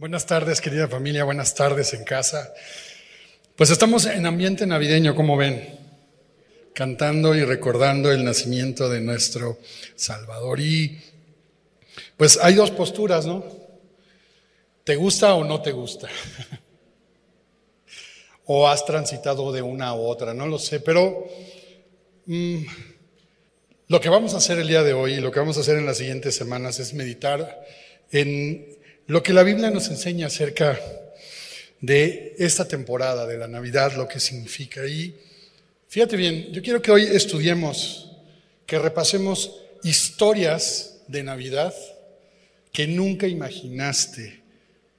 Buenas tardes, querida familia, buenas tardes en casa. Pues estamos en ambiente navideño, como ven, cantando y recordando el nacimiento de nuestro Salvador. Y pues hay dos posturas, ¿no? ¿Te gusta o no te gusta? o has transitado de una u otra, no lo sé, pero mm, lo que vamos a hacer el día de hoy y lo que vamos a hacer en las siguientes semanas es meditar en lo que la Biblia nos enseña acerca de esta temporada de la Navidad, lo que significa. Y fíjate bien, yo quiero que hoy estudiemos, que repasemos historias de Navidad que nunca imaginaste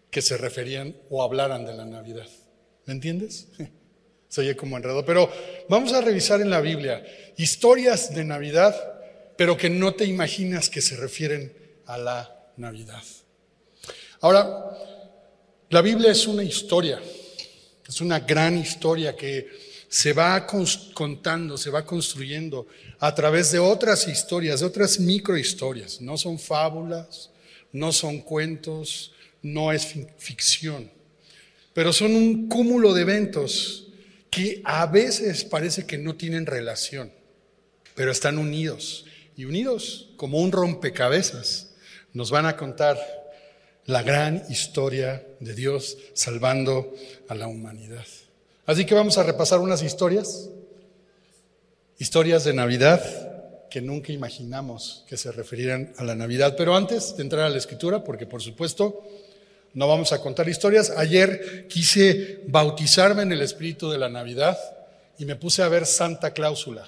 que se referían o hablaran de la Navidad. ¿Me entiendes? Se oye como enredo. Pero vamos a revisar en la Biblia historias de Navidad, pero que no te imaginas que se refieren a la Navidad. Ahora, la Biblia es una historia, es una gran historia que se va contando, se va construyendo a través de otras historias, de otras microhistorias. No son fábulas, no son cuentos, no es ficción, pero son un cúmulo de eventos que a veces parece que no tienen relación, pero están unidos y unidos como un rompecabezas. Nos van a contar la gran historia de Dios salvando a la humanidad. Así que vamos a repasar unas historias, historias de Navidad que nunca imaginamos que se refirieran a la Navidad. Pero antes de entrar a la escritura, porque por supuesto no vamos a contar historias, ayer quise bautizarme en el espíritu de la Navidad y me puse a ver Santa Cláusula.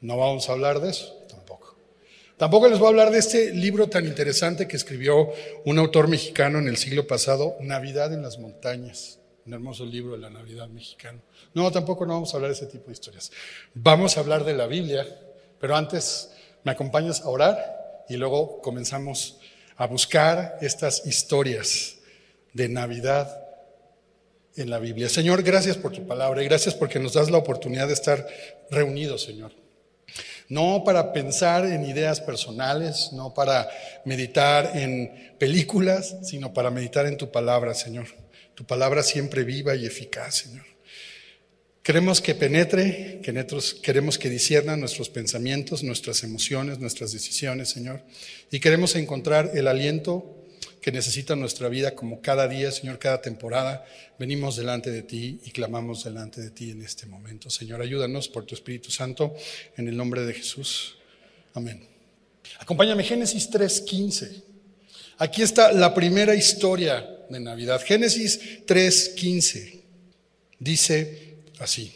No vamos a hablar de eso. Tampoco les voy a hablar de este libro tan interesante que escribió un autor mexicano en el siglo pasado, Navidad en las montañas. Un hermoso libro de la Navidad mexicano. No, tampoco no vamos a hablar de ese tipo de historias. Vamos a hablar de la Biblia, pero antes me acompañas a orar y luego comenzamos a buscar estas historias de Navidad en la Biblia. Señor, gracias por tu palabra y gracias porque nos das la oportunidad de estar reunidos, Señor. No para pensar en ideas personales, no para meditar en películas, sino para meditar en tu palabra, Señor. Tu palabra siempre viva y eficaz, Señor. Queremos que penetre, queremos que disierna nuestros pensamientos, nuestras emociones, nuestras decisiones, Señor. Y queremos encontrar el aliento que necesita nuestra vida como cada día, Señor, cada temporada. Venimos delante de ti y clamamos delante de ti en este momento. Señor, ayúdanos por tu Espíritu Santo en el nombre de Jesús. Amén. Acompáñame Génesis 3:15. Aquí está la primera historia de Navidad. Génesis 3:15. Dice así.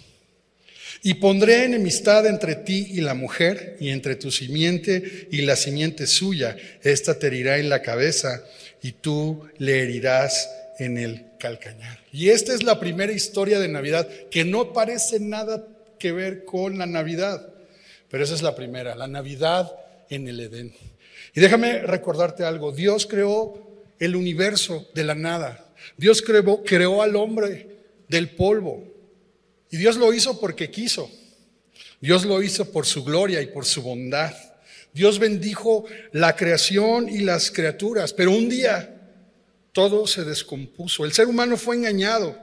Y pondré enemistad entre ti y la mujer, y entre tu simiente y la simiente suya. Esta te herirá en la cabeza y tú le herirás en el calcañar. Y esta es la primera historia de Navidad que no parece nada que ver con la Navidad, pero esa es la primera, la Navidad en el Edén. Y déjame recordarte algo, Dios creó el universo de la nada, Dios creó, creó al hombre del polvo y Dios lo hizo porque quiso, Dios lo hizo por su gloria y por su bondad. Dios bendijo la creación y las criaturas, pero un día todo se descompuso. El ser humano fue engañado.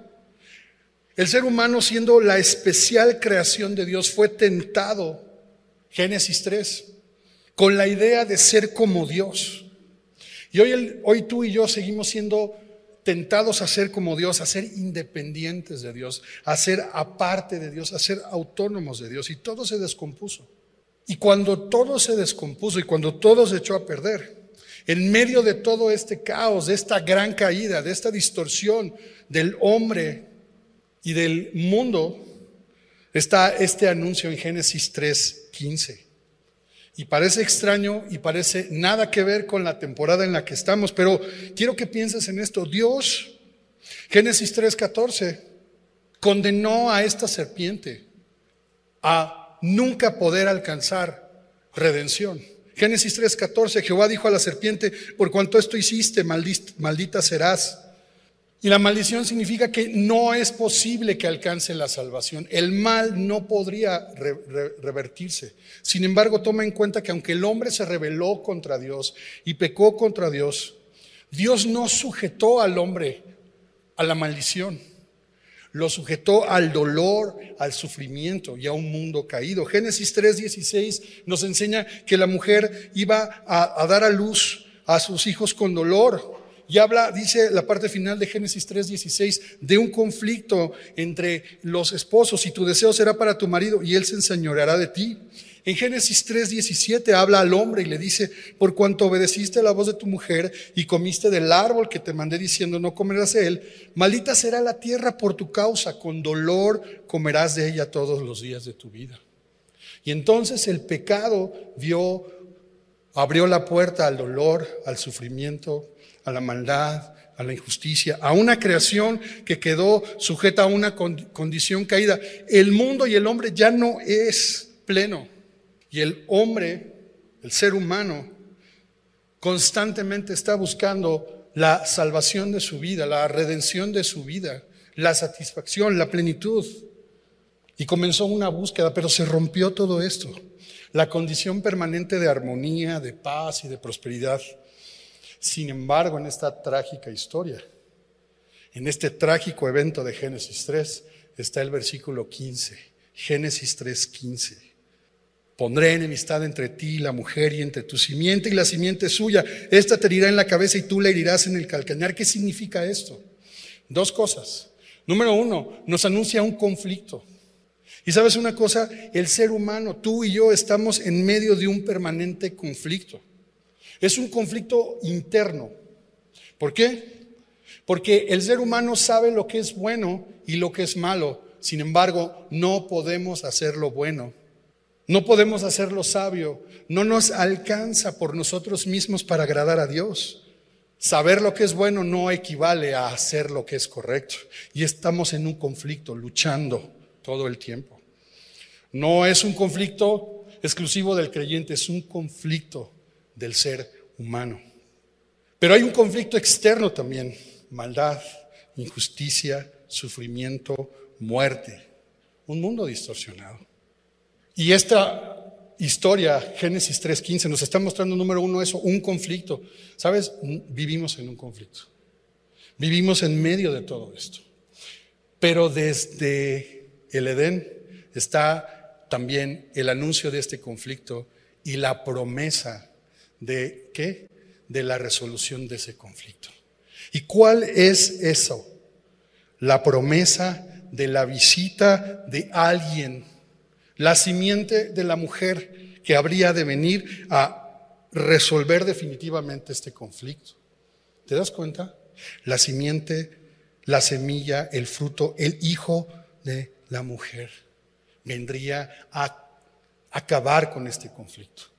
El ser humano, siendo la especial creación de Dios, fue tentado, Génesis 3, con la idea de ser como Dios. Y hoy, hoy tú y yo seguimos siendo tentados a ser como Dios, a ser independientes de Dios, a ser aparte de Dios, a ser autónomos de Dios. Y todo se descompuso. Y cuando todo se descompuso y cuando todo se echó a perder, en medio de todo este caos, de esta gran caída, de esta distorsión del hombre y del mundo, está este anuncio en Génesis 3:15. Y parece extraño y parece nada que ver con la temporada en la que estamos, pero quiero que pienses en esto. Dios, Génesis 3:14, condenó a esta serpiente a nunca poder alcanzar redención. Génesis 3:14, Jehová dijo a la serpiente, por cuanto esto hiciste, maldita serás. Y la maldición significa que no es posible que alcance la salvación. El mal no podría revertirse. Sin embargo, toma en cuenta que aunque el hombre se rebeló contra Dios y pecó contra Dios, Dios no sujetó al hombre a la maldición, lo sujetó al dolor, al sufrimiento y a un mundo caído. Génesis 3:16 nos enseña que la mujer iba a, dar a luz a sus hijos con dolor. Y habla, dice la parte final de Génesis 3:16, de un conflicto entre los esposos y tu deseo será para tu marido y él se enseñoreará de ti. En Génesis 3:17 habla al hombre y le dice, por cuanto obedeciste la voz de tu mujer y comiste del árbol que te mandé diciendo, no comerás de él, maldita será la tierra por tu causa, con dolor comerás de ella todos los días de tu vida. Y entonces el pecado vio, abrió la puerta al dolor, al sufrimiento, a la maldad, a la injusticia, a una creación que quedó sujeta a una condición caída. El mundo y el hombre ya no es pleno. Y el hombre, el ser humano, constantemente está buscando la salvación de su vida, la redención de su vida, la satisfacción, la plenitud. Y comenzó una búsqueda, pero se rompió todo esto. La condición permanente de armonía, de paz y de prosperidad sin embargo, en esta trágica historia, en este trágico evento de Génesis 3, está el versículo 15, Génesis 3, 15. Pondré enemistad entre ti la mujer y entre tu simiente y la simiente suya. Esta te herirá en la cabeza y tú le herirás en el calcañar. ¿Qué significa esto? Dos cosas. Número uno, nos anuncia un conflicto. Y sabes una cosa, el ser humano, tú y yo estamos en medio de un permanente conflicto. Es un conflicto interno. ¿Por qué? Porque el ser humano sabe lo que es bueno y lo que es malo. Sin embargo, no podemos hacer lo bueno. No podemos hacer lo sabio. No nos alcanza por nosotros mismos para agradar a Dios. Saber lo que es bueno no equivale a hacer lo que es correcto. Y estamos en un conflicto, luchando todo el tiempo. No es un conflicto exclusivo del creyente, es un conflicto del ser humano. Pero hay un conflicto externo también, maldad, injusticia, sufrimiento, muerte, un mundo distorsionado. Y esta historia, Génesis 3.15, nos está mostrando, número uno, eso, un conflicto. ¿Sabes? Vivimos en un conflicto. Vivimos en medio de todo esto. Pero desde el Edén está también el anuncio de este conflicto y la promesa de qué? De la resolución de ese conflicto. ¿Y cuál es eso? La promesa de la visita de alguien, la simiente de la mujer que habría de venir a resolver definitivamente este conflicto. ¿Te das cuenta? La simiente, la semilla, el fruto, el hijo de la mujer vendría a acabar con este conflicto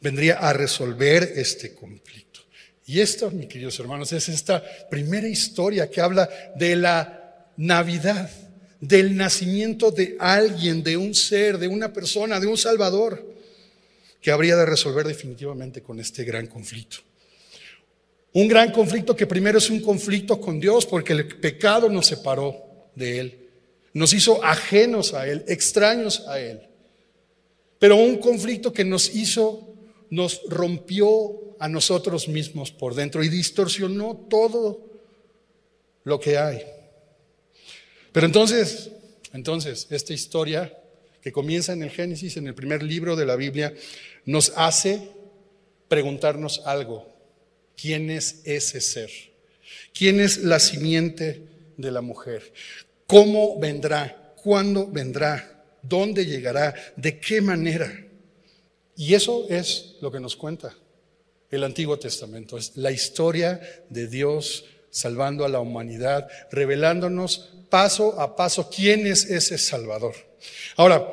vendría a resolver este conflicto. Y esto, mis queridos hermanos, es esta primera historia que habla de la Navidad, del nacimiento de alguien, de un ser, de una persona, de un Salvador, que habría de resolver definitivamente con este gran conflicto. Un gran conflicto que primero es un conflicto con Dios porque el pecado nos separó de Él, nos hizo ajenos a Él, extraños a Él. Pero un conflicto que nos hizo nos rompió a nosotros mismos por dentro y distorsionó todo lo que hay. Pero entonces, entonces, esta historia que comienza en el Génesis, en el primer libro de la Biblia, nos hace preguntarnos algo. ¿Quién es ese ser? ¿Quién es la simiente de la mujer? ¿Cómo vendrá? ¿Cuándo vendrá? ¿Dónde llegará? ¿De qué manera? Y eso es lo que nos cuenta el Antiguo Testamento. Es la historia de Dios salvando a la humanidad, revelándonos paso a paso quién es ese Salvador. Ahora,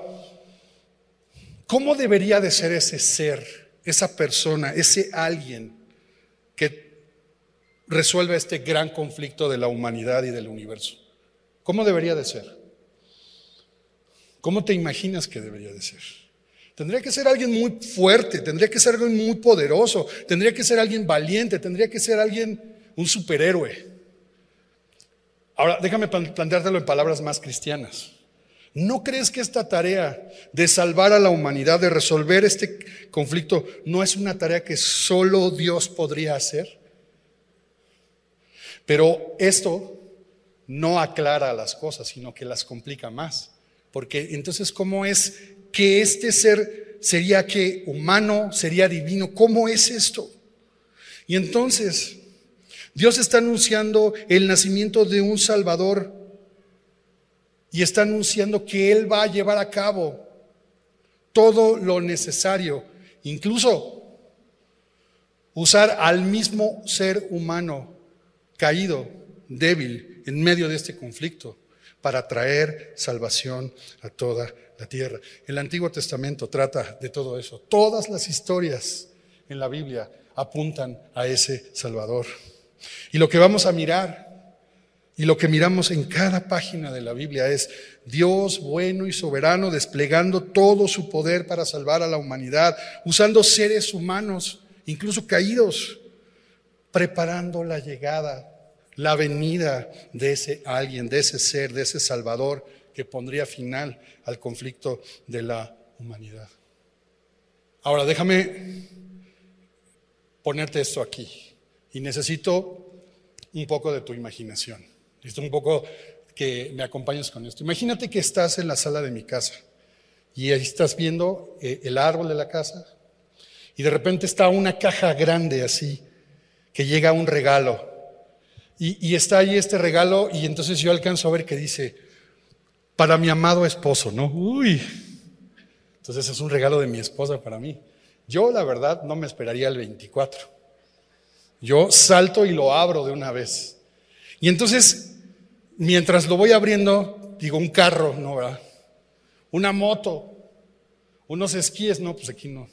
¿cómo debería de ser ese ser, esa persona, ese alguien que resuelva este gran conflicto de la humanidad y del universo? ¿Cómo debería de ser? ¿Cómo te imaginas que debería de ser? Tendría que ser alguien muy fuerte, tendría que ser alguien muy poderoso, tendría que ser alguien valiente, tendría que ser alguien, un superhéroe. Ahora, déjame planteártelo en palabras más cristianas. ¿No crees que esta tarea de salvar a la humanidad, de resolver este conflicto, no es una tarea que solo Dios podría hacer? Pero esto no aclara las cosas, sino que las complica más. Porque entonces, ¿cómo es que este ser sería que humano, sería divino? ¿Cómo es esto? Y entonces, Dios está anunciando el nacimiento de un Salvador y está anunciando que Él va a llevar a cabo todo lo necesario, incluso usar al mismo ser humano caído, débil, en medio de este conflicto, para traer salvación a toda la tierra. El Antiguo Testamento trata de todo eso. Todas las historias en la Biblia apuntan a ese Salvador. Y lo que vamos a mirar y lo que miramos en cada página de la Biblia es Dios bueno y soberano desplegando todo su poder para salvar a la humanidad, usando seres humanos, incluso caídos, preparando la llegada, la venida de ese alguien, de ese ser, de ese Salvador que pondría final al conflicto de la humanidad. Ahora, déjame ponerte esto aquí y necesito un poco de tu imaginación. Necesito un poco que me acompañes con esto. Imagínate que estás en la sala de mi casa y ahí estás viendo eh, el árbol de la casa y de repente está una caja grande así que llega un regalo y, y está ahí este regalo y entonces yo alcanzo a ver que dice para mi amado esposo, ¿no? Uy, entonces es un regalo de mi esposa para mí. Yo la verdad no me esperaría el 24. Yo salto y lo abro de una vez. Y entonces mientras lo voy abriendo, digo, un carro, ¿no? ¿verdad? Una moto, unos esquíes, no, pues aquí no.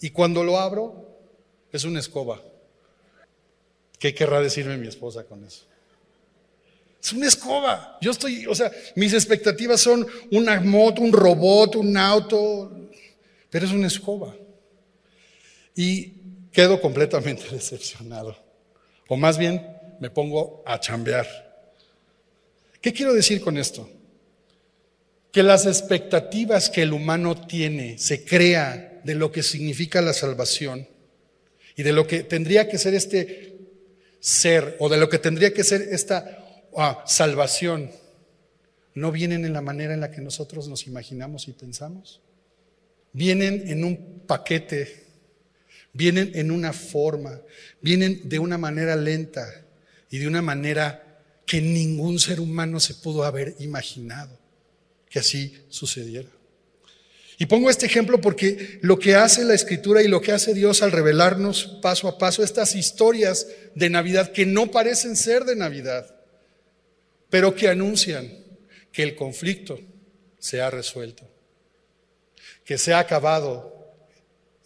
Y cuando lo abro, es una escoba. ¿Qué querrá decirme mi esposa con eso? Es una escoba. Yo estoy, o sea, mis expectativas son una moto, un robot, un auto, pero es una escoba. Y quedo completamente decepcionado. O más bien, me pongo a chambear. ¿Qué quiero decir con esto? Que las expectativas que el humano tiene, se crea de lo que significa la salvación y de lo que tendría que ser este ser o de lo que tendría que ser esta ah, salvación, no vienen en la manera en la que nosotros nos imaginamos y pensamos. Vienen en un paquete, vienen en una forma, vienen de una manera lenta y de una manera que ningún ser humano se pudo haber imaginado que así sucediera. Y pongo este ejemplo porque lo que hace la escritura y lo que hace Dios al revelarnos paso a paso estas historias de Navidad que no parecen ser de Navidad, pero que anuncian que el conflicto se ha resuelto, que se ha acabado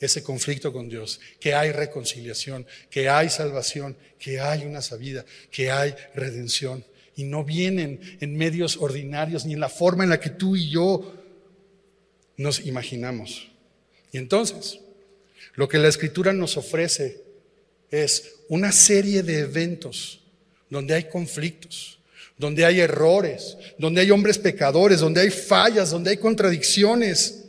ese conflicto con Dios, que hay reconciliación, que hay salvación, que hay una sabida, que hay redención. Y no vienen en medios ordinarios ni en la forma en la que tú y yo nos imaginamos. Y entonces, lo que la escritura nos ofrece es una serie de eventos donde hay conflictos, donde hay errores, donde hay hombres pecadores, donde hay fallas, donde hay contradicciones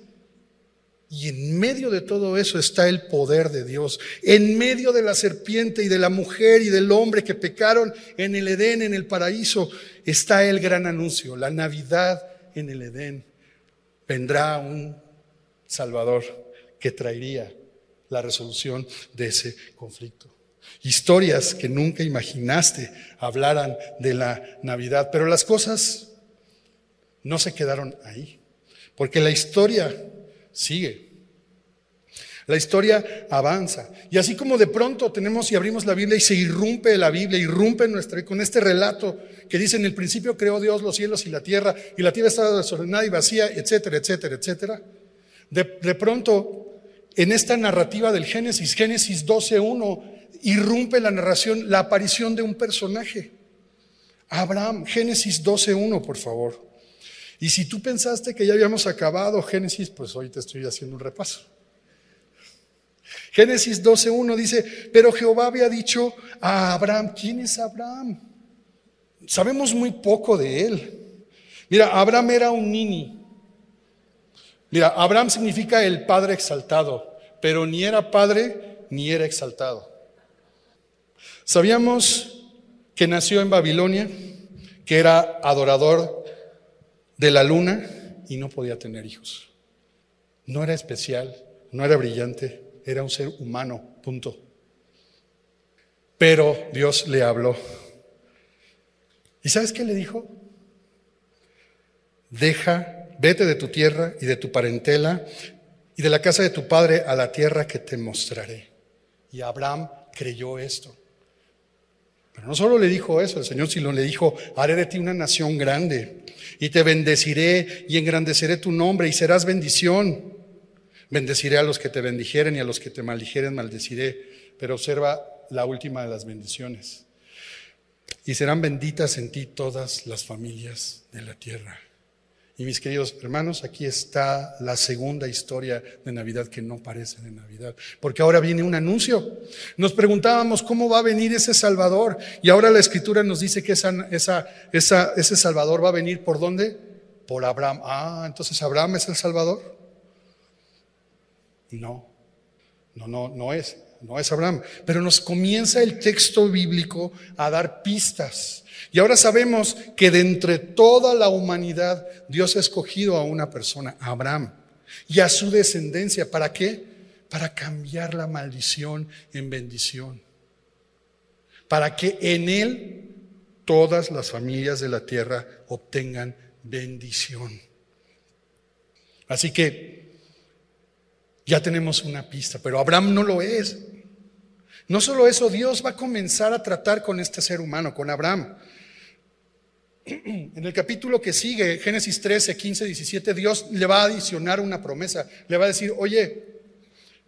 y en medio de todo eso está el poder de Dios. En medio de la serpiente y de la mujer y del hombre que pecaron en el Edén, en el paraíso, está el gran anuncio. La Navidad en el Edén. Vendrá un Salvador que traería la resolución de ese conflicto. Historias que nunca imaginaste hablaran de la Navidad, pero las cosas no se quedaron ahí, porque la historia sigue. La historia avanza. Y así como de pronto tenemos y abrimos la Biblia y se irrumpe la Biblia, irrumpe nuestra, con este relato que dice en el principio creó Dios los cielos y la tierra, y la tierra estaba desordenada y vacía, etcétera, etcétera, etcétera. De, de pronto, en esta narrativa del Génesis, Génesis 12.1, irrumpe la narración, la aparición de un personaje. Abraham, Génesis 12.1, por favor. Y si tú pensaste que ya habíamos acabado Génesis, pues hoy te estoy haciendo un repaso. Génesis 12.1 dice, pero Jehová había dicho a Abraham, ¿quién es Abraham? Sabemos muy poco de él. Mira, Abraham era un nini. Mira, Abraham significa el padre exaltado, pero ni era padre ni era exaltado. Sabíamos que nació en Babilonia, que era adorador de la luna y no podía tener hijos. No era especial, no era brillante, era un ser humano, punto. Pero Dios le habló. ¿Y sabes qué le dijo? Deja, vete de tu tierra y de tu parentela y de la casa de tu padre a la tierra que te mostraré. Y Abraham creyó esto. Pero no solo le dijo eso, el Señor sino le dijo, haré de ti una nación grande y te bendeciré y engrandeceré tu nombre y serás bendición. Bendeciré a los que te bendijeren y a los que te maldijeren maldeciré. Pero observa la última de las bendiciones. Y serán benditas en ti todas las familias de la tierra. Y mis queridos hermanos, aquí está la segunda historia de Navidad que no parece de Navidad, porque ahora viene un anuncio. Nos preguntábamos cómo va a venir ese Salvador y ahora la Escritura nos dice que esa, ese Salvador va a venir por dónde? Por Abraham. Ah, entonces Abraham es el Salvador. No, no, no, no es, no es Abraham. Pero nos comienza el texto bíblico a dar pistas. Y ahora sabemos que de entre toda la humanidad Dios ha escogido a una persona, a Abraham, y a su descendencia. ¿Para qué? Para cambiar la maldición en bendición. Para que en él todas las familias de la tierra obtengan bendición. Así que ya tenemos una pista, pero Abraham no lo es. No solo eso, Dios va a comenzar a tratar con este ser humano, con Abraham. En el capítulo que sigue, Génesis 13, 15, 17, Dios le va a adicionar una promesa. Le va a decir, oye,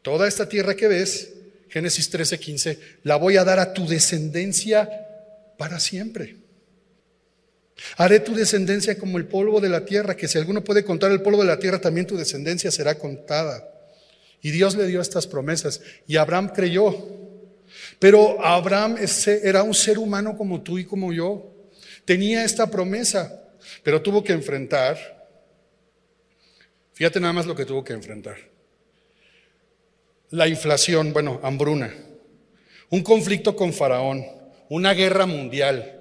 toda esta tierra que ves, Génesis 13, 15, la voy a dar a tu descendencia para siempre. Haré tu descendencia como el polvo de la tierra, que si alguno puede contar el polvo de la tierra, también tu descendencia será contada. Y Dios le dio estas promesas. Y Abraham creyó. Pero Abraham era un ser humano como tú y como yo. Tenía esta promesa, pero tuvo que enfrentar. Fíjate nada más lo que tuvo que enfrentar. La inflación, bueno, hambruna. Un conflicto con Faraón. Una guerra mundial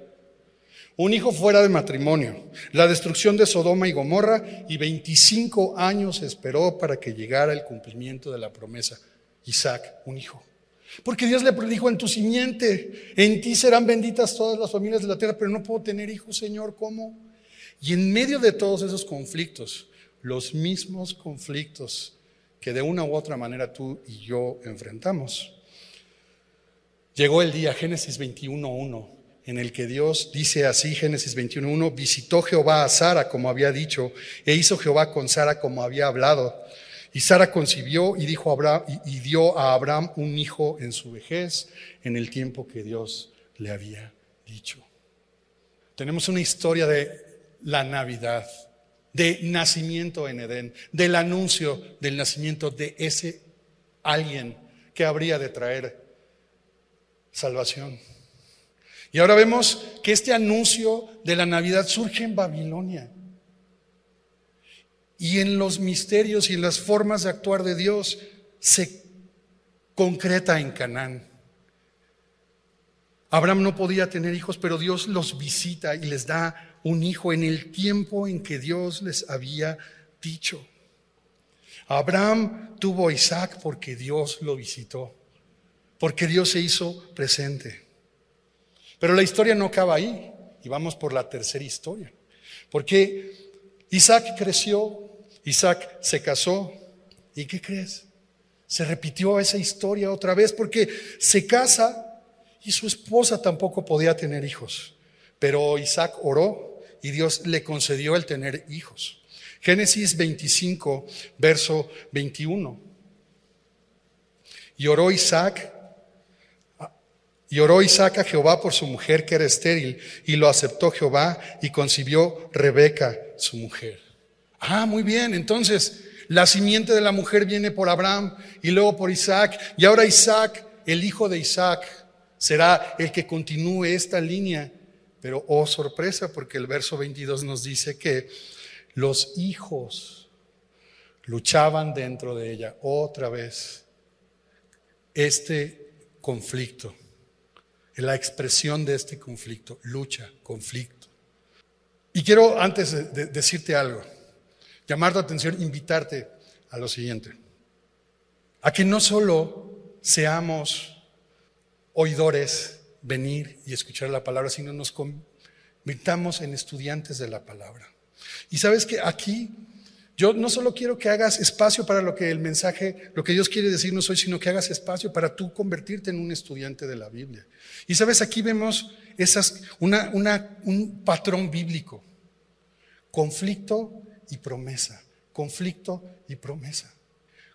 un hijo fuera de matrimonio, la destrucción de Sodoma y Gomorra y 25 años esperó para que llegara el cumplimiento de la promesa. Isaac, un hijo. Porque Dios le predijo en tu simiente, en ti serán benditas todas las familias de la tierra, pero no puedo tener hijos, Señor, ¿cómo? Y en medio de todos esos conflictos, los mismos conflictos que de una u otra manera tú y yo enfrentamos. Llegó el día, Génesis 21.1, en el que Dios dice así, Génesis 21.1, visitó Jehová a Sara como había dicho, e hizo Jehová con Sara como había hablado. Y Sara concibió y, dijo a Abraham, y, dio a Abraham un hijo en su vejez, en el tiempo que Dios le había dicho. Tenemos una historia de la Navidad, de nacimiento en Edén, del anuncio del nacimiento de ese alguien que habría de traer salvación. Y ahora vemos que este anuncio de la Navidad surge en Babilonia. Y en los misterios y en las formas de actuar de Dios se concreta en Canaán. Abraham no podía tener hijos, pero Dios los visita y les da un hijo en el tiempo en que Dios les había dicho. Abraham tuvo a Isaac porque Dios lo visitó, porque Dios se hizo presente. Pero la historia no acaba ahí y vamos por la tercera historia. Porque Isaac creció, Isaac se casó y ¿qué crees? Se repitió esa historia otra vez porque se casa y su esposa tampoco podía tener hijos. Pero Isaac oró y Dios le concedió el tener hijos. Génesis 25, verso 21. Y oró Isaac y oró Isaac a Jehová por su mujer que era estéril, y lo aceptó Jehová y concibió Rebeca, su mujer. Ah, muy bien, entonces la simiente de la mujer viene por Abraham y luego por Isaac, y ahora Isaac, el hijo de Isaac, será el que continúe esta línea. Pero, oh sorpresa, porque el verso 22 nos dice que los hijos luchaban dentro de ella otra vez este conflicto la expresión de este conflicto, lucha, conflicto. Y quiero antes de decirte algo, llamar tu atención, invitarte a lo siguiente, a que no solo seamos oidores, venir y escuchar la palabra, sino nos convirtamos en estudiantes de la palabra. Y sabes que aquí yo no solo quiero que hagas espacio para lo que el mensaje, lo que Dios quiere decirnos hoy, sino que hagas espacio para tú convertirte en un estudiante de la Biblia. Y sabes, aquí vemos esas, un patrón bíblico. Conflicto y promesa. Conflicto y promesa.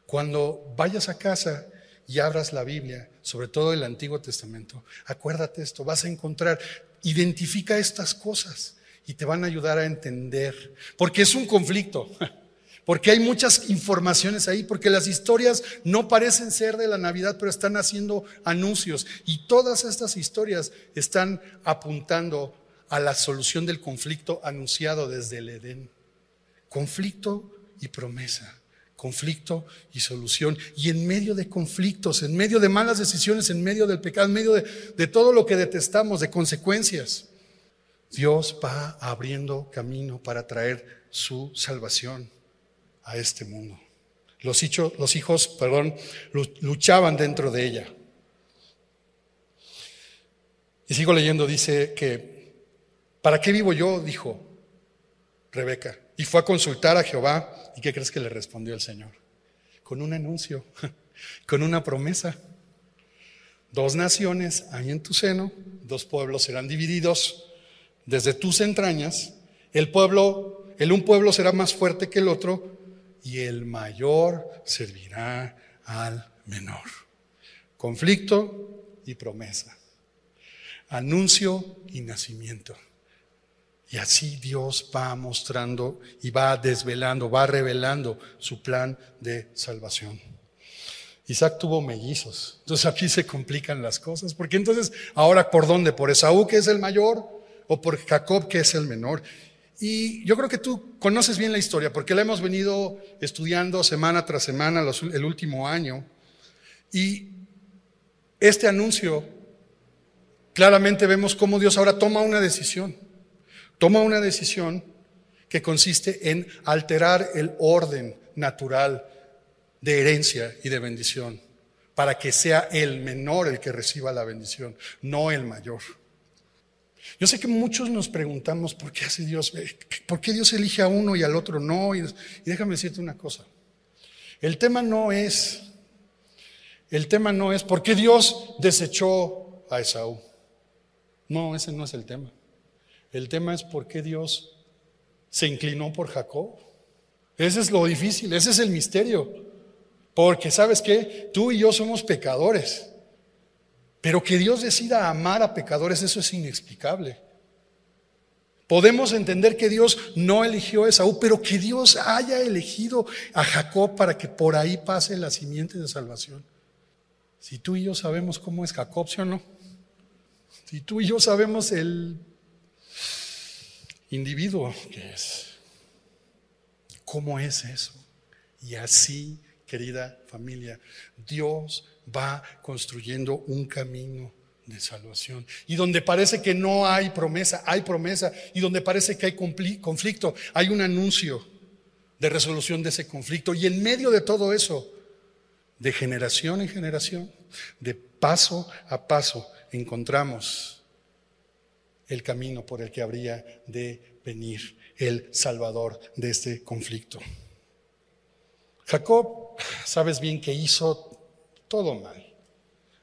Cuando vayas a casa y abras la Biblia, sobre todo el Antiguo Testamento, acuérdate esto, vas a encontrar, identifica estas cosas y te van a ayudar a entender, porque es un conflicto. Porque hay muchas informaciones ahí, porque las historias no parecen ser de la Navidad, pero están haciendo anuncios. Y todas estas historias están apuntando a la solución del conflicto anunciado desde el Edén. Conflicto y promesa, conflicto y solución. Y en medio de conflictos, en medio de malas decisiones, en medio del pecado, en medio de, todo lo que detestamos, de consecuencias, Dios va abriendo camino para traer su salvación a este mundo. Los, los hijos, perdón, luchaban dentro de ella. Y sigo leyendo, dice que, ¿para qué vivo yo? dijo Rebeca. Y fue a consultar a Jehová. ¿Y qué crees que le respondió el Señor? Con un anuncio, con una promesa. Dos naciones hay en tu seno, dos pueblos serán divididos desde tus entrañas. El pueblo, el un pueblo será más fuerte que el otro y el mayor servirá al menor. Conflicto y promesa. Anuncio y nacimiento. Y así Dios va mostrando y va desvelando, va revelando su plan de salvación. Isaac tuvo mellizos. Entonces aquí se complican las cosas. Porque entonces, ahora, ¿por dónde? ¿Por Esaú, que es el mayor? ¿O por Jacob, que es el menor? Y yo creo que tú conoces bien la historia porque la hemos venido estudiando semana tras semana el último año. Y este anuncio, claramente vemos cómo Dios ahora toma una decisión. Toma una decisión que consiste en alterar el orden natural de herencia y de bendición para que sea el menor el que reciba la bendición, no el mayor. Yo sé que muchos nos preguntamos por qué hace Dios, por qué Dios elige a uno y al otro no. Y, déjame decirte una cosa. El tema no es, el tema no es por qué Dios desechó a Esaú. No, ese no es el tema. El tema es por qué Dios se inclinó por Jacob. Ese es lo difícil, ese es el misterio. Porque sabes qué, tú y yo somos pecadores. Pero que Dios decida amar a pecadores, eso es inexplicable. Podemos entender que Dios no eligió a Esaú, pero que Dios haya elegido a Jacob para que por ahí pase la simiente de salvación. Si tú y yo sabemos cómo es Jacob, ¿sí o no? Si tú y yo sabemos el individuo que es, ¿cómo es eso? Y así, querida familia, Dios va construyendo un camino de salvación. Y donde parece que no hay promesa, hay promesa. Y donde parece que hay conflicto, hay un anuncio de resolución de ese conflicto. Y en medio de todo eso, de generación en generación, de paso a paso, encontramos el camino por el que habría de venir el Salvador de este conflicto. Jacob, sabes bien que hizo todo mal.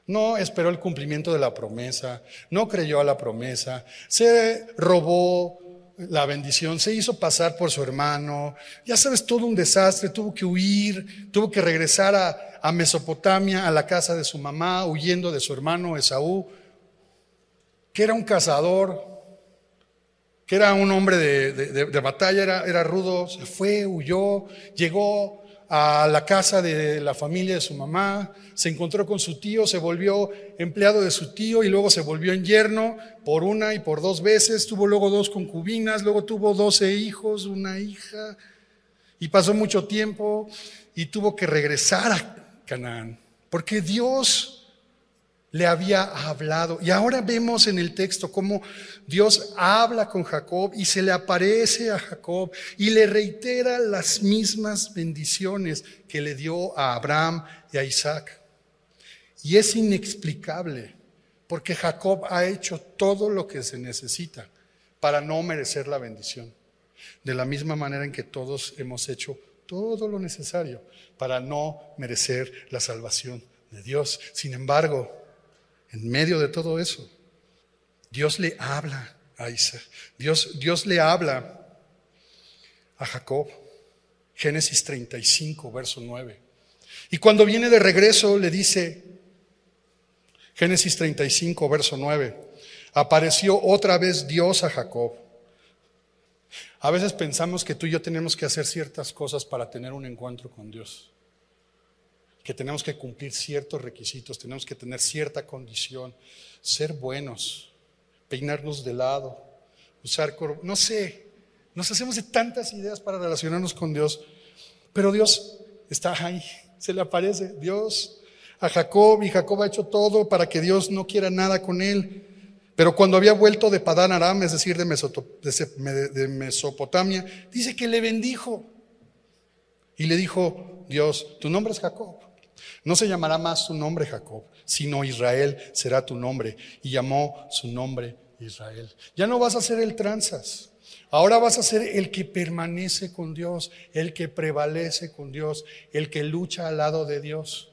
No esperó el cumplimiento de la promesa, no creyó a la promesa, se robó la bendición, se hizo pasar por su hermano, ya sabes, todo un desastre, tuvo que huir, tuvo que regresar a, Mesopotamia, a la casa de su mamá, huyendo de su hermano Esaú, que era un cazador, que era un hombre de, batalla, era, era rudo, se fue, huyó, llegó a la casa de la familia de su mamá, se encontró con su tío, se volvió empleado de su tío y luego se volvió en yerno por una y por dos veces, tuvo luego dos concubinas, luego tuvo doce hijos, una hija, y pasó mucho tiempo y tuvo que regresar a Canaán, porque Dios le había hablado. Y ahora vemos en el texto cómo Dios habla con Jacob y se le aparece a Jacob y le reitera las mismas bendiciones que le dio a Abraham y a Isaac. Y es inexplicable porque Jacob ha hecho todo lo que se necesita para no merecer la bendición. De la misma manera en que todos hemos hecho todo lo necesario para no merecer la salvación de Dios. Sin embargo, en medio de todo eso, Dios le habla a Isaac. Dios, Dios le habla a Jacob. Génesis 35, verso 9. Y cuando viene de regreso le dice, Génesis 35, verso 9, apareció otra vez Dios a Jacob. A veces pensamos que tú y yo tenemos que hacer ciertas cosas para tener un encuentro con Dios que tenemos que cumplir ciertos requisitos, tenemos que tener cierta condición, ser buenos, peinarnos de lado, usar, no sé, nos hacemos de tantas ideas para relacionarnos con Dios, pero Dios está ahí, se le aparece Dios a Jacob y Jacob ha hecho todo para que Dios no quiera nada con él. Pero cuando había vuelto de Padán Aram, es decir, de Mesopotamia, dice que le bendijo. Y le dijo Dios, tu nombre es Jacob. No se llamará más su nombre Jacob, sino Israel será tu nombre. Y llamó su nombre Israel. Ya no vas a ser el tranzas. Ahora vas a ser el que permanece con Dios, el que prevalece con Dios, el que lucha al lado de Dios.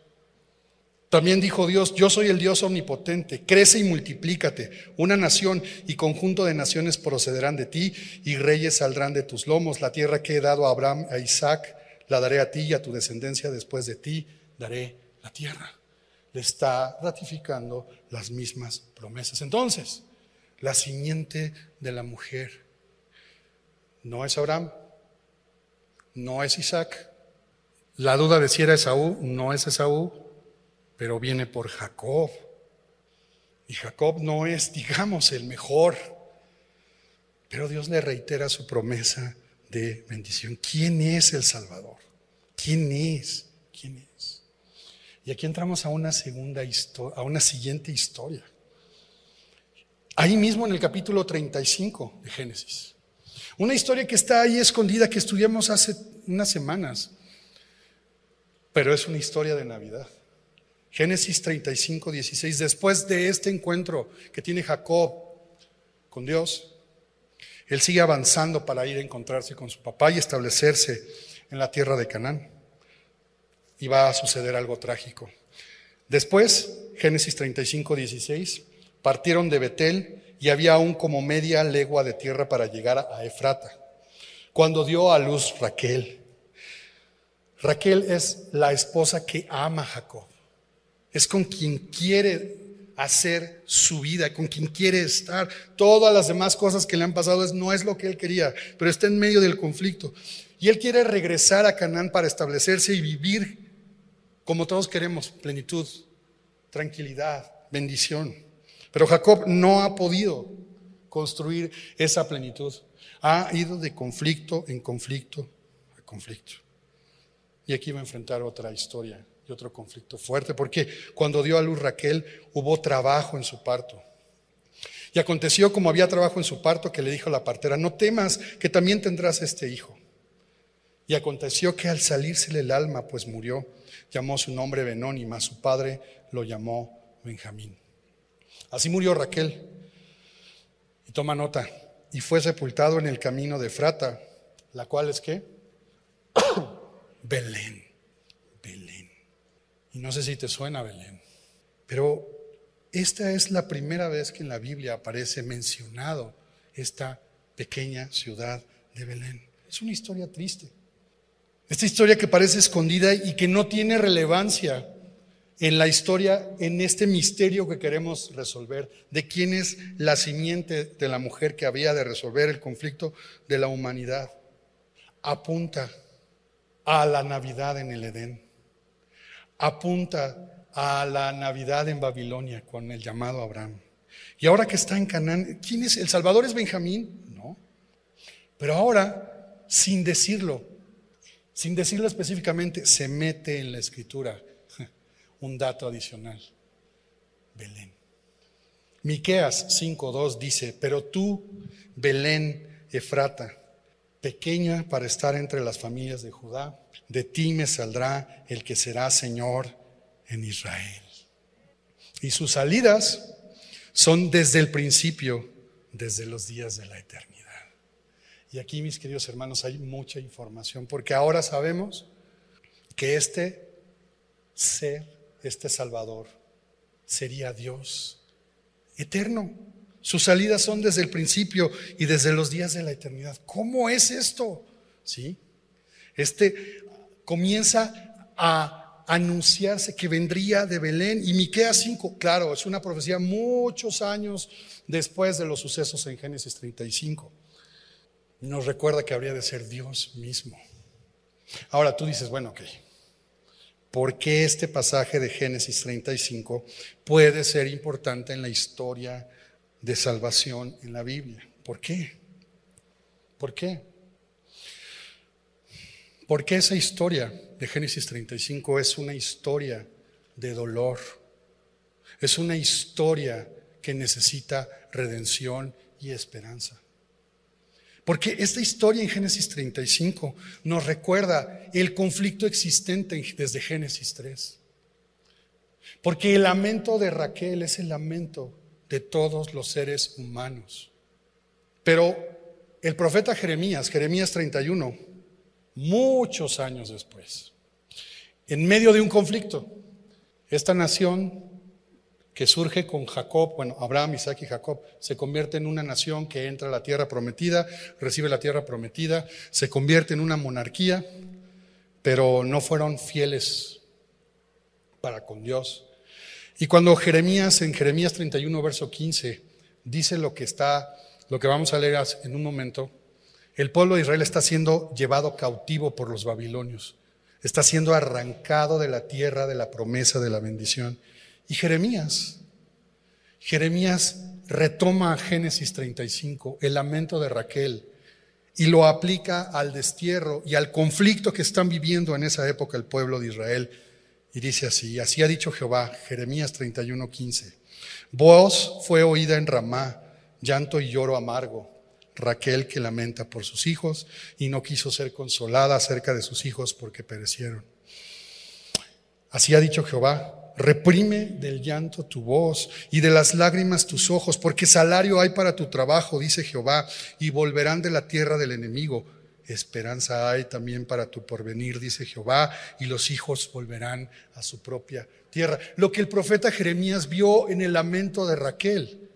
También dijo Dios, yo soy el Dios omnipotente, crece y multiplícate. Una nación y conjunto de naciones procederán de ti y reyes saldrán de tus lomos. La tierra que he dado a Abraham, a Isaac, la daré a ti y a tu descendencia después de ti daré la tierra. Le está ratificando las mismas promesas. Entonces, la simiente de la mujer no es Abraham, no es Isaac. La duda de si era Esaú, no es Esaú, pero viene por Jacob. Y Jacob no es, digamos, el mejor. Pero Dios le reitera su promesa de bendición. ¿Quién es el Salvador? ¿Quién es? ¿Quién es? Y aquí entramos a una segunda a una siguiente historia. Ahí mismo en el capítulo 35 de Génesis. Una historia que está ahí escondida que estudiamos hace unas semanas. Pero es una historia de Navidad. Génesis 35, 16. Después de este encuentro que tiene Jacob con Dios, él sigue avanzando para ir a encontrarse con su papá y establecerse en la tierra de Canaán y va a suceder algo trágico. Después, Génesis 35, 16, partieron de Betel y había aún como media legua de tierra para llegar a Efrata. Cuando dio a luz Raquel, Raquel es la esposa que ama a Jacob, es con quien quiere hacer su vida, con quien quiere estar. Todas las demás cosas que le han pasado es, no es lo que él quería, pero está en medio del conflicto. Y él quiere regresar a Canaán para establecerse y vivir como todos queremos, plenitud, tranquilidad, bendición. Pero Jacob no ha podido construir esa plenitud. Ha ido de conflicto en conflicto a conflicto. Y aquí va a enfrentar otra historia y otro conflicto fuerte, porque cuando dio a luz Raquel hubo trabajo en su parto. Y aconteció como había trabajo en su parto que le dijo la partera, no temas que también tendrás este hijo. Y aconteció que al salírsele el alma, pues murió, llamó su nombre Benoni, mas su padre lo llamó Benjamín. Así murió Raquel. Y toma nota, y fue sepultado en el camino de Frata, la cual es qué? Belén, Belén. Y no sé si te suena Belén, pero esta es la primera vez que en la Biblia aparece mencionado esta pequeña ciudad de Belén. Es una historia triste. Esta historia que parece escondida y que no tiene relevancia en la historia, en este misterio que queremos resolver, de quién es la simiente de la mujer que había de resolver el conflicto de la humanidad, apunta a la Navidad en el Edén, apunta a la Navidad en Babilonia con el llamado Abraham. Y ahora que está en Canaán, ¿quién es? ¿El Salvador es Benjamín? No. Pero ahora, sin decirlo, sin decirlo específicamente, se mete en la escritura un dato adicional. Belén. Miqueas 5:2 dice, "Pero tú, Belén Efrata, pequeña para estar entre las familias de Judá, de ti me saldrá el que será Señor en Israel." Y sus salidas son desde el principio, desde los días de la eternidad. Y aquí, mis queridos hermanos, hay mucha información, porque ahora sabemos que este ser, este Salvador, sería Dios eterno. Sus salidas son desde el principio y desde los días de la eternidad. ¿Cómo es esto? ¿Sí? Este comienza a anunciarse que vendría de Belén y Miqueas 5, claro, es una profecía muchos años después de los sucesos en Génesis 35. Nos recuerda que habría de ser Dios mismo. Ahora tú dices, bueno, ok, ¿por qué este pasaje de Génesis 35 puede ser importante en la historia de salvación en la Biblia? ¿Por qué? ¿Por qué? Porque esa historia de Génesis 35 es una historia de dolor, es una historia que necesita redención y esperanza. Porque esta historia en Génesis 35 nos recuerda el conflicto existente desde Génesis 3. Porque el lamento de Raquel es el lamento de todos los seres humanos. Pero el profeta Jeremías, Jeremías 31, muchos años después, en medio de un conflicto, esta nación que surge con Jacob, bueno, Abraham, Isaac y Jacob, se convierte en una nación que entra a la tierra prometida, recibe la tierra prometida, se convierte en una monarquía, pero no fueron fieles para con Dios. Y cuando Jeremías, en Jeremías 31, verso 15, dice lo que está, lo que vamos a leer en un momento, el pueblo de Israel está siendo llevado cautivo por los babilonios, está siendo arrancado de la tierra de la promesa de la bendición. Y Jeremías, Jeremías retoma Génesis 35, el lamento de Raquel, y lo aplica al destierro y al conflicto que están viviendo en esa época el pueblo de Israel. Y dice así, así ha dicho Jehová, Jeremías 31, 15. Voz fue oída en Ramá, llanto y lloro amargo. Raquel que lamenta por sus hijos y no quiso ser consolada acerca de sus hijos porque perecieron. Así ha dicho Jehová, Reprime del llanto tu voz y de las lágrimas tus ojos, porque salario hay para tu trabajo, dice Jehová, y volverán de la tierra del enemigo. Esperanza hay también para tu porvenir, dice Jehová, y los hijos volverán a su propia tierra. Lo que el profeta Jeremías vio en el lamento de Raquel,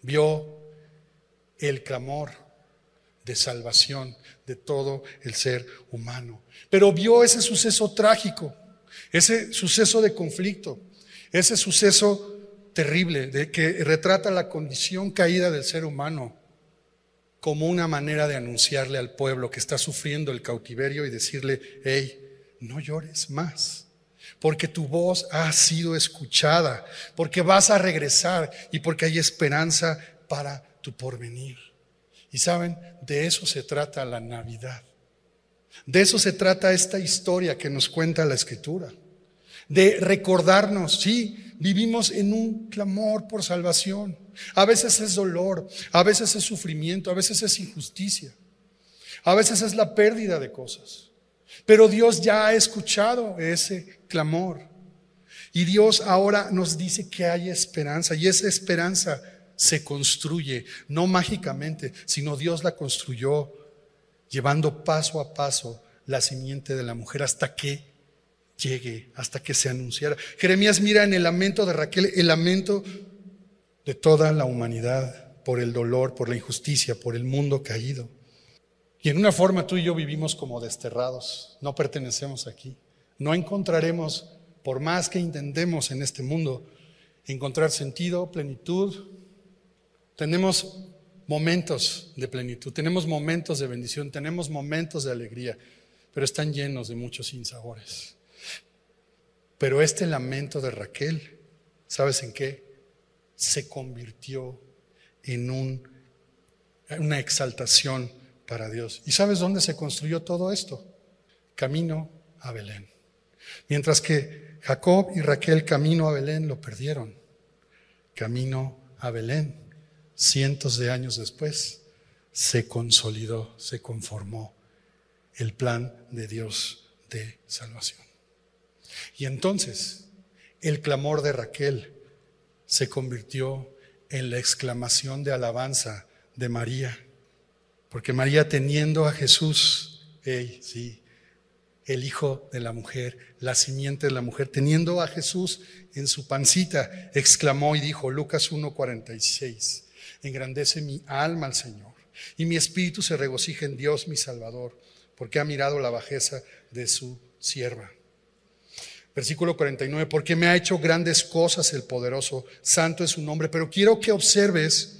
vio el clamor de salvación de todo el ser humano. Pero vio ese suceso trágico ese suceso de conflicto, ese suceso terrible de que retrata la condición caída del ser humano como una manera de anunciarle al pueblo que está sufriendo el cautiverio y decirle, hey, no llores más, porque tu voz ha sido escuchada, porque vas a regresar y porque hay esperanza para tu porvenir. Y saben, de eso se trata la Navidad. De eso se trata esta historia que nos cuenta la Escritura. De recordarnos, sí, vivimos en un clamor por salvación. A veces es dolor, a veces es sufrimiento, a veces es injusticia, a veces es la pérdida de cosas. Pero Dios ya ha escuchado ese clamor. Y Dios ahora nos dice que hay esperanza y esa esperanza se construye, no mágicamente, sino Dios la construyó llevando paso a paso la simiente de la mujer hasta que llegue, hasta que se anunciara. Jeremías mira en el lamento de Raquel, el lamento de toda la humanidad por el dolor, por la injusticia, por el mundo caído. Y en una forma tú y yo vivimos como desterrados, no pertenecemos aquí. No encontraremos, por más que intentemos en este mundo, encontrar sentido, plenitud. Tenemos momentos de plenitud, tenemos momentos de bendición, tenemos momentos de alegría, pero están llenos de muchos sinsabores. Pero este lamento de Raquel, ¿sabes en qué? Se convirtió en un, una exaltación para Dios. ¿Y sabes dónde se construyó todo esto? Camino a Belén. Mientras que Jacob y Raquel camino a Belén lo perdieron. camino a Belén, cientos de años después, se consolidó, se conformó el plan de Dios de salvación. Y entonces el clamor de Raquel se convirtió en la exclamación de alabanza de María, porque María teniendo a Jesús, sí, el hijo de la mujer, la simiente de la mujer, teniendo a Jesús en su pancita, exclamó y dijo, Lucas 1:46, engrandece mi alma al Señor, y mi espíritu se regocija en Dios mi Salvador, porque ha mirado la bajeza de su sierva. Versículo 49, porque me ha hecho grandes cosas el poderoso, santo es su nombre, pero quiero que observes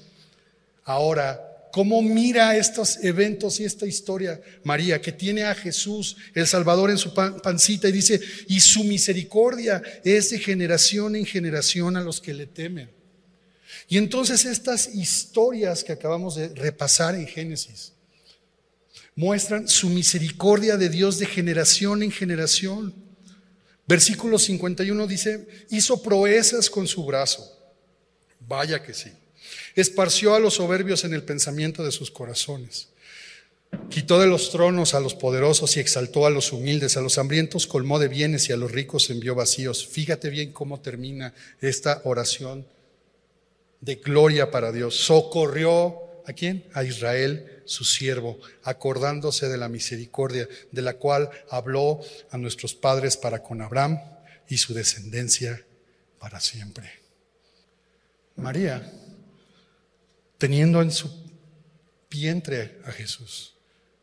ahora cómo mira estos eventos y esta historia María, que tiene a Jesús, el Salvador, en su pancita y dice, y su misericordia es de generación en generación a los que le temen. Y entonces estas historias que acabamos de repasar en Génesis muestran su misericordia de Dios de generación en generación. Versículo 51 dice, hizo proezas con su brazo. Vaya que sí. Esparció a los soberbios en el pensamiento de sus corazones. Quitó de los tronos a los poderosos y exaltó a los humildes, a los hambrientos colmó de bienes y a los ricos envió vacíos. Fíjate bien cómo termina esta oración de gloria para Dios. Socorrió a quién? A Israel, su siervo, acordándose de la misericordia de la cual habló a nuestros padres para con Abraham y su descendencia para siempre. María teniendo en su vientre a Jesús.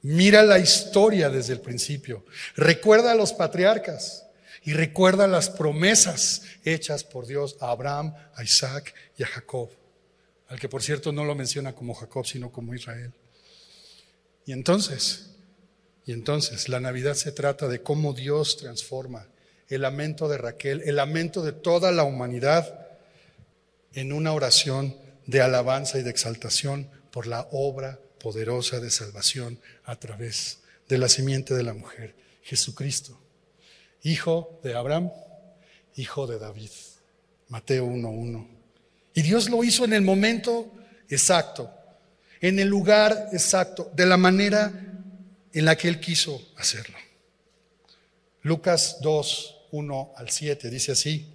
Mira la historia desde el principio. Recuerda a los patriarcas y recuerda las promesas hechas por Dios a Abraham, a Isaac y a Jacob, al que por cierto no lo menciona como Jacob, sino como Israel. Y entonces, y entonces la Navidad se trata de cómo Dios transforma el lamento de Raquel, el lamento de toda la humanidad en una oración de alabanza y de exaltación por la obra poderosa de salvación a través de la simiente de la mujer, Jesucristo, hijo de Abraham, hijo de David. Mateo 1.1. Y Dios lo hizo en el momento exacto, en el lugar exacto, de la manera en la que Él quiso hacerlo. Lucas 2, 1 al 7 dice así,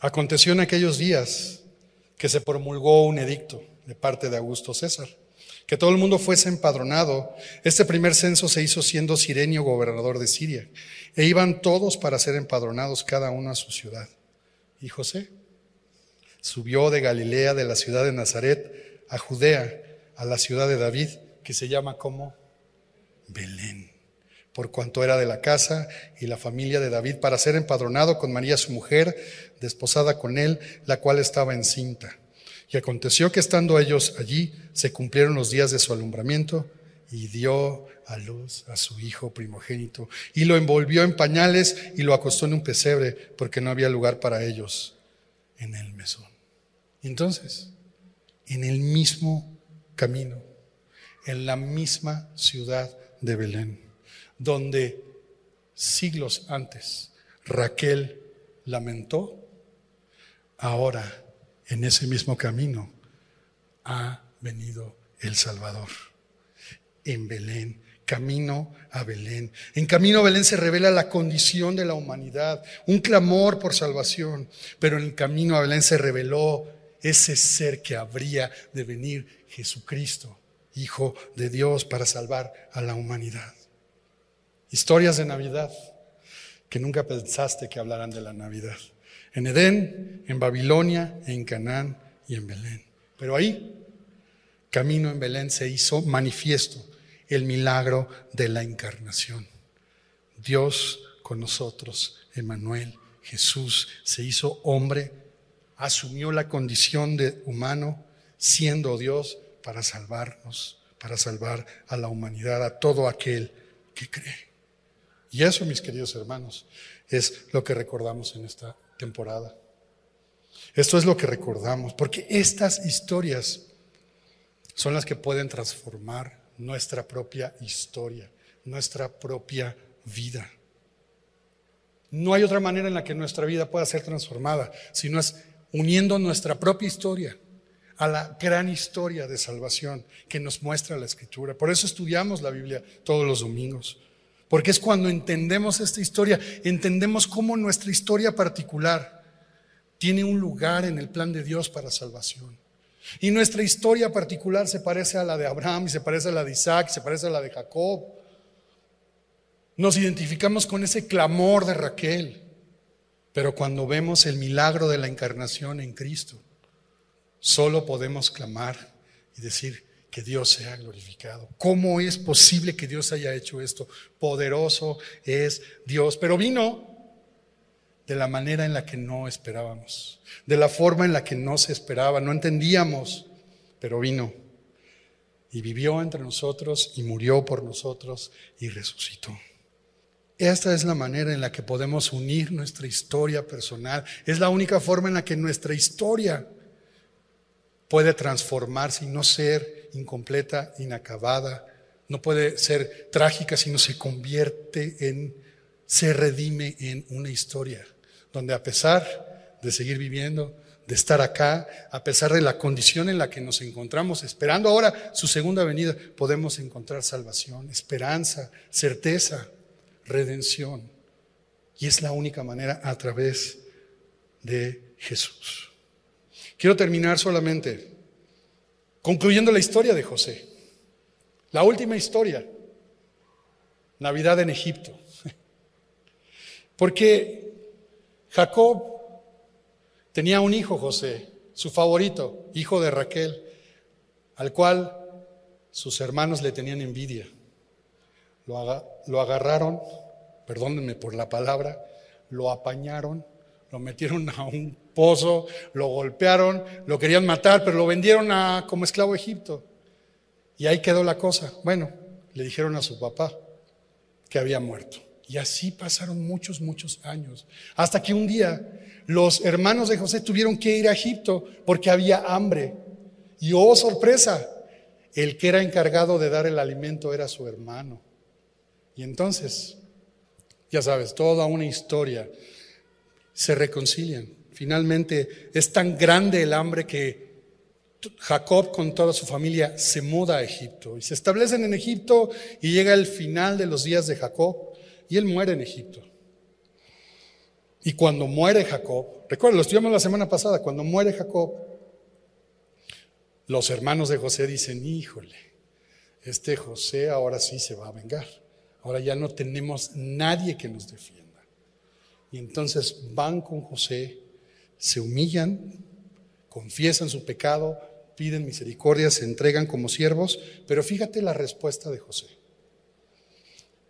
aconteció en aquellos días que se promulgó un edicto de parte de Augusto César, que todo el mundo fuese empadronado. Este primer censo se hizo siendo Sirenio gobernador de Siria, e iban todos para ser empadronados cada uno a su ciudad. Y José subió de Galilea, de la ciudad de Nazaret, a Judea, a la ciudad de David, que se llama como Belén, por cuanto era de la casa y la familia de David, para ser empadronado con María su mujer, desposada con él, la cual estaba encinta. Y aconteció que estando ellos allí, se cumplieron los días de su alumbramiento y dio a luz a su hijo primogénito y lo envolvió en pañales y lo acostó en un pesebre porque no había lugar para ellos en el mesón. entonces, en el mismo camino, en la misma ciudad de Belén, donde siglos antes Raquel lamentó, ahora en ese mismo camino ha venido el Salvador. En Belén, camino a Belén. En camino a Belén se revela la condición de la humanidad, un clamor por salvación, pero en el camino a Belén se reveló ese ser que habría de venir, Jesucristo, Hijo de Dios, para salvar a la humanidad. Historias de Navidad que nunca pensaste que hablaran de la Navidad en Edén, en Babilonia, en Canaán y en Belén. Pero ahí, camino en Belén, se hizo manifiesto el milagro de la encarnación. Dios con nosotros, Emmanuel, Jesús se hizo hombre, asumió la condición de humano, siendo Dios para salvarnos, para salvar a la humanidad, a todo aquel que cree. Y eso, mis queridos hermanos, es lo que recordamos en esta temporada. Esto es lo que recordamos, porque estas historias son las que pueden transformar nuestra propia historia, nuestra propia vida. No hay otra manera en la que nuestra vida pueda ser transformada, si no es uniendo nuestra propia historia a la gran historia de salvación que nos muestra la Escritura. Por eso estudiamos la Biblia todos los domingos, porque es cuando entendemos esta historia, entendemos cómo nuestra historia particular tiene un lugar en el plan de Dios para salvación. Y nuestra historia particular se parece a la de Abraham, y se parece a la de Isaac, y se parece a la de Jacob. Nos identificamos con ese clamor de Raquel, pero cuando vemos el milagro de la encarnación en Cristo, solo podemos clamar y decir que Dios sea glorificado. ¿Cómo es posible que Dios haya hecho esto? Poderoso es Dios, pero vino de la manera en la que no esperábamos, de la forma en la que no se esperaba, no entendíamos, pero vino y vivió entre nosotros y murió por nosotros y resucitó. Esta es la manera en la que podemos unir nuestra historia personal. Es la única forma en la que nuestra historia puede transformarse y no ser incompleta, inacabada. No puede ser trágica, sino se convierte en, se redime en una historia, donde a pesar de seguir viviendo, de estar acá, a pesar de la condición en la que nos encontramos, esperando ahora su segunda venida, podemos encontrar salvación, esperanza, certeza redención. Y es la única manera a través de Jesús. Quiero terminar solamente concluyendo la historia de José. La última historia, Navidad en Egipto. Porque Jacob tenía un hijo, José, su favorito, hijo de Raquel, al cual sus hermanos le tenían envidia. Lo, agarraron, perdónenme por la palabra, lo apañaron, lo metieron a un pozo, lo golpearon, lo querían matar, pero lo vendieron a, como esclavo a Egipto. Y ahí quedó la cosa. Bueno, le dijeron a su papá que había muerto. Y así pasaron muchos, muchos años. Hasta que un día los hermanos de José tuvieron que ir a Egipto porque había hambre. Y oh, sorpresa, el que era encargado de dar el alimento era su hermano. Y entonces, ya sabes, toda una historia, se reconcilian. Finalmente es tan grande el hambre que Jacob con toda su familia se muda a Egipto y se establecen en Egipto y llega el final de los días de Jacob y él muere en Egipto. Y cuando muere Jacob, recuerda, lo estudiamos la semana pasada, cuando muere Jacob, los hermanos de José dicen, híjole, este José ahora sí se va a vengar. Ahora ya no tenemos nadie que nos defienda. Y entonces van con José, se humillan, confiesan su pecado, piden misericordia, se entregan como siervos, pero fíjate la respuesta de José.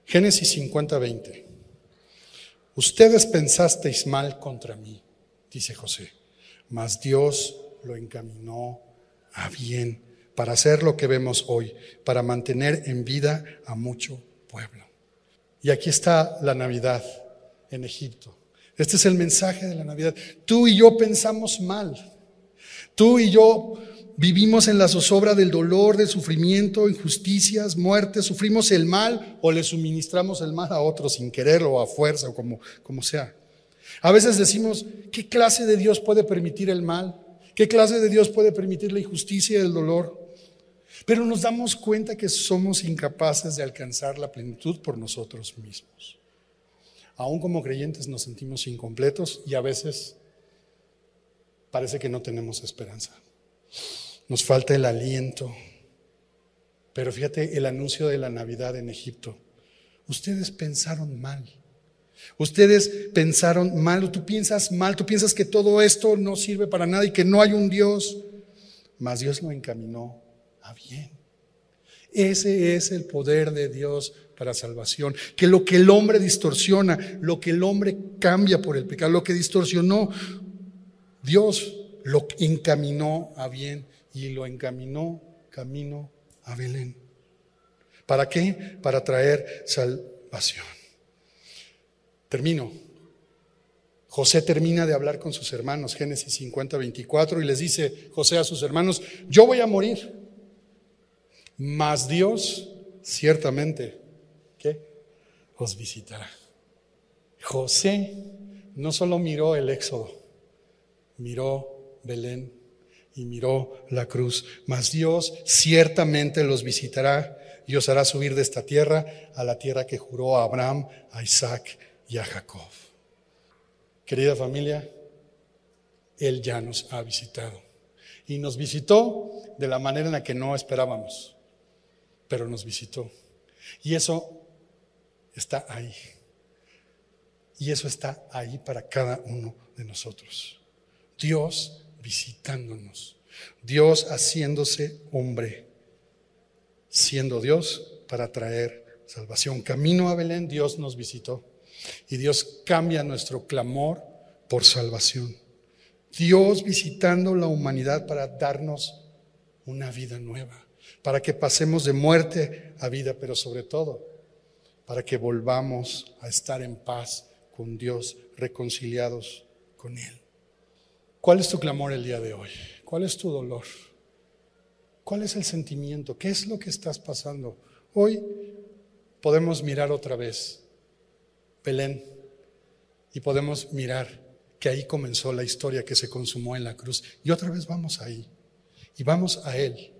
Génesis 50, 20. Ustedes pensasteis mal contra mí, dice José, mas Dios lo encaminó a bien para hacer lo que vemos hoy, para mantener en vida a mucho pueblo. Y aquí está la Navidad en Egipto. Este es el mensaje de la Navidad. Tú y yo pensamos mal. Tú y yo vivimos en la zozobra del dolor, del sufrimiento, injusticias, muertes, sufrimos el mal o le suministramos el mal a otros sin quererlo o a fuerza o como, como sea. A veces decimos, ¿qué clase de Dios puede permitir el mal? ¿Qué clase de Dios puede permitir la injusticia y el dolor? Pero nos damos cuenta que somos incapaces de alcanzar la plenitud por nosotros mismos. Aún como creyentes nos sentimos incompletos y a veces parece que no tenemos esperanza. Nos falta el aliento. Pero fíjate el anuncio de la Navidad en Egipto. Ustedes pensaron mal. Ustedes pensaron mal, tú piensas mal, tú piensas que todo esto no sirve para nada y que no hay un Dios. Mas Dios lo encaminó bien. Ese es el poder de Dios para salvación. Que lo que el hombre distorsiona, lo que el hombre cambia por el pecado, lo que distorsionó, Dios lo encaminó a bien y lo encaminó camino a Belén. ¿Para qué? Para traer salvación. Termino. José termina de hablar con sus hermanos, Génesis 50, 24, y les dice José a sus hermanos, yo voy a morir. Mas Dios ciertamente, ¿qué? Os visitará. José no solo miró el éxodo, miró Belén y miró la cruz. Mas Dios ciertamente los visitará y os hará subir de esta tierra a la tierra que juró a Abraham, a Isaac y a Jacob. Querida familia, Él ya nos ha visitado. Y nos visitó de la manera en la que no esperábamos, pero nos visitó. Y eso está ahí. Y eso está ahí para cada uno de nosotros. Dios visitándonos. Dios haciéndose hombre, siendo Dios para traer salvación. Camino a Belén, Dios nos visitó. Y Dios cambia nuestro clamor por salvación. Dios visitando la humanidad para darnos una vida nueva, para que pasemos de muerte a vida, pero sobre todo para que volvamos a estar en paz con Dios, reconciliados con Él. ¿Cuál es tu clamor el día de hoy? ¿Cuál es tu dolor? ¿Cuál es el sentimiento? ¿Qué es lo que estás pasando? Hoy podemos mirar otra vez Belén y podemos mirar que ahí comenzó la historia que se consumó en la cruz. Y otra vez vamos ahí y vamos a Él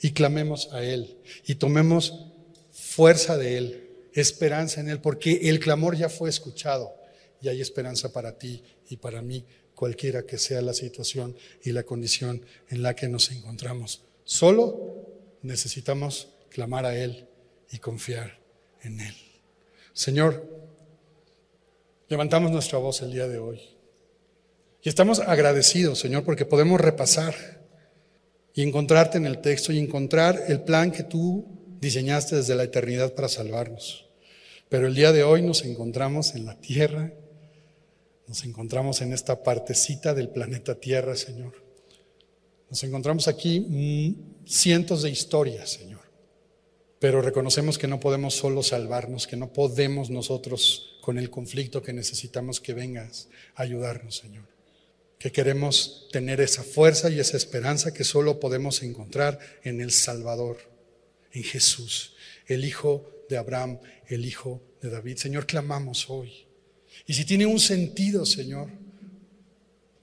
y clamemos a Él y tomemos fuerza de Él, esperanza en Él, porque el clamor ya fue escuchado y hay esperanza para ti y para mí cualquiera que sea la situación y la condición en la que nos encontramos. Solo necesitamos clamar a Él y confiar en Él. Señor, levantamos nuestra voz el día de hoy y estamos agradecidos, Señor, porque podemos repasar y encontrarte en el texto y encontrar el plan que tú diseñaste desde la eternidad para salvarnos. Pero el día de hoy nos encontramos en la tierra nos encontramos en esta partecita del planeta Tierra, Señor. Nos encontramos aquí mm, cientos de historias, Señor. Pero reconocemos que no podemos solo salvarnos, que no podemos nosotros con el conflicto que necesitamos que vengas a ayudarnos, Señor. Que queremos tener esa fuerza y esa esperanza que solo podemos encontrar en el Salvador, en Jesús, el Hijo de Abraham, el Hijo de David. Señor, clamamos hoy y si tiene un sentido, Señor,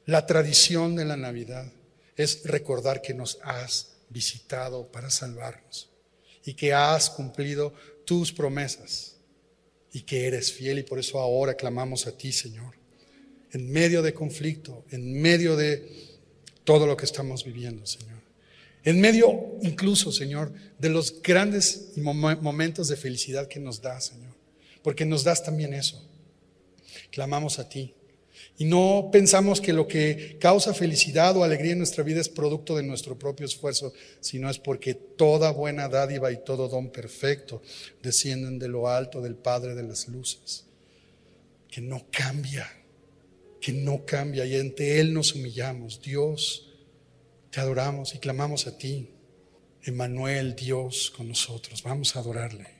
la tradición de la Navidad es recordar que nos has visitado para salvarnos y que has cumplido tus promesas y que eres fiel y por eso ahora clamamos a ti, Señor, en medio de conflicto, en medio de todo lo que estamos viviendo, Señor. En medio incluso, Señor, de los grandes momentos de felicidad que nos das, Señor. Porque nos das también eso clamamos a ti. Y no pensamos que lo que causa felicidad o alegría en nuestra vida es producto de nuestro propio esfuerzo, sino es porque toda buena dádiva y todo don perfecto descienden de lo alto del Padre de las Luces, que no cambia, que no cambia y ante Él nos humillamos. Dios, te adoramos y clamamos a ti. Emanuel, Dios con nosotros. Vamos a adorarle.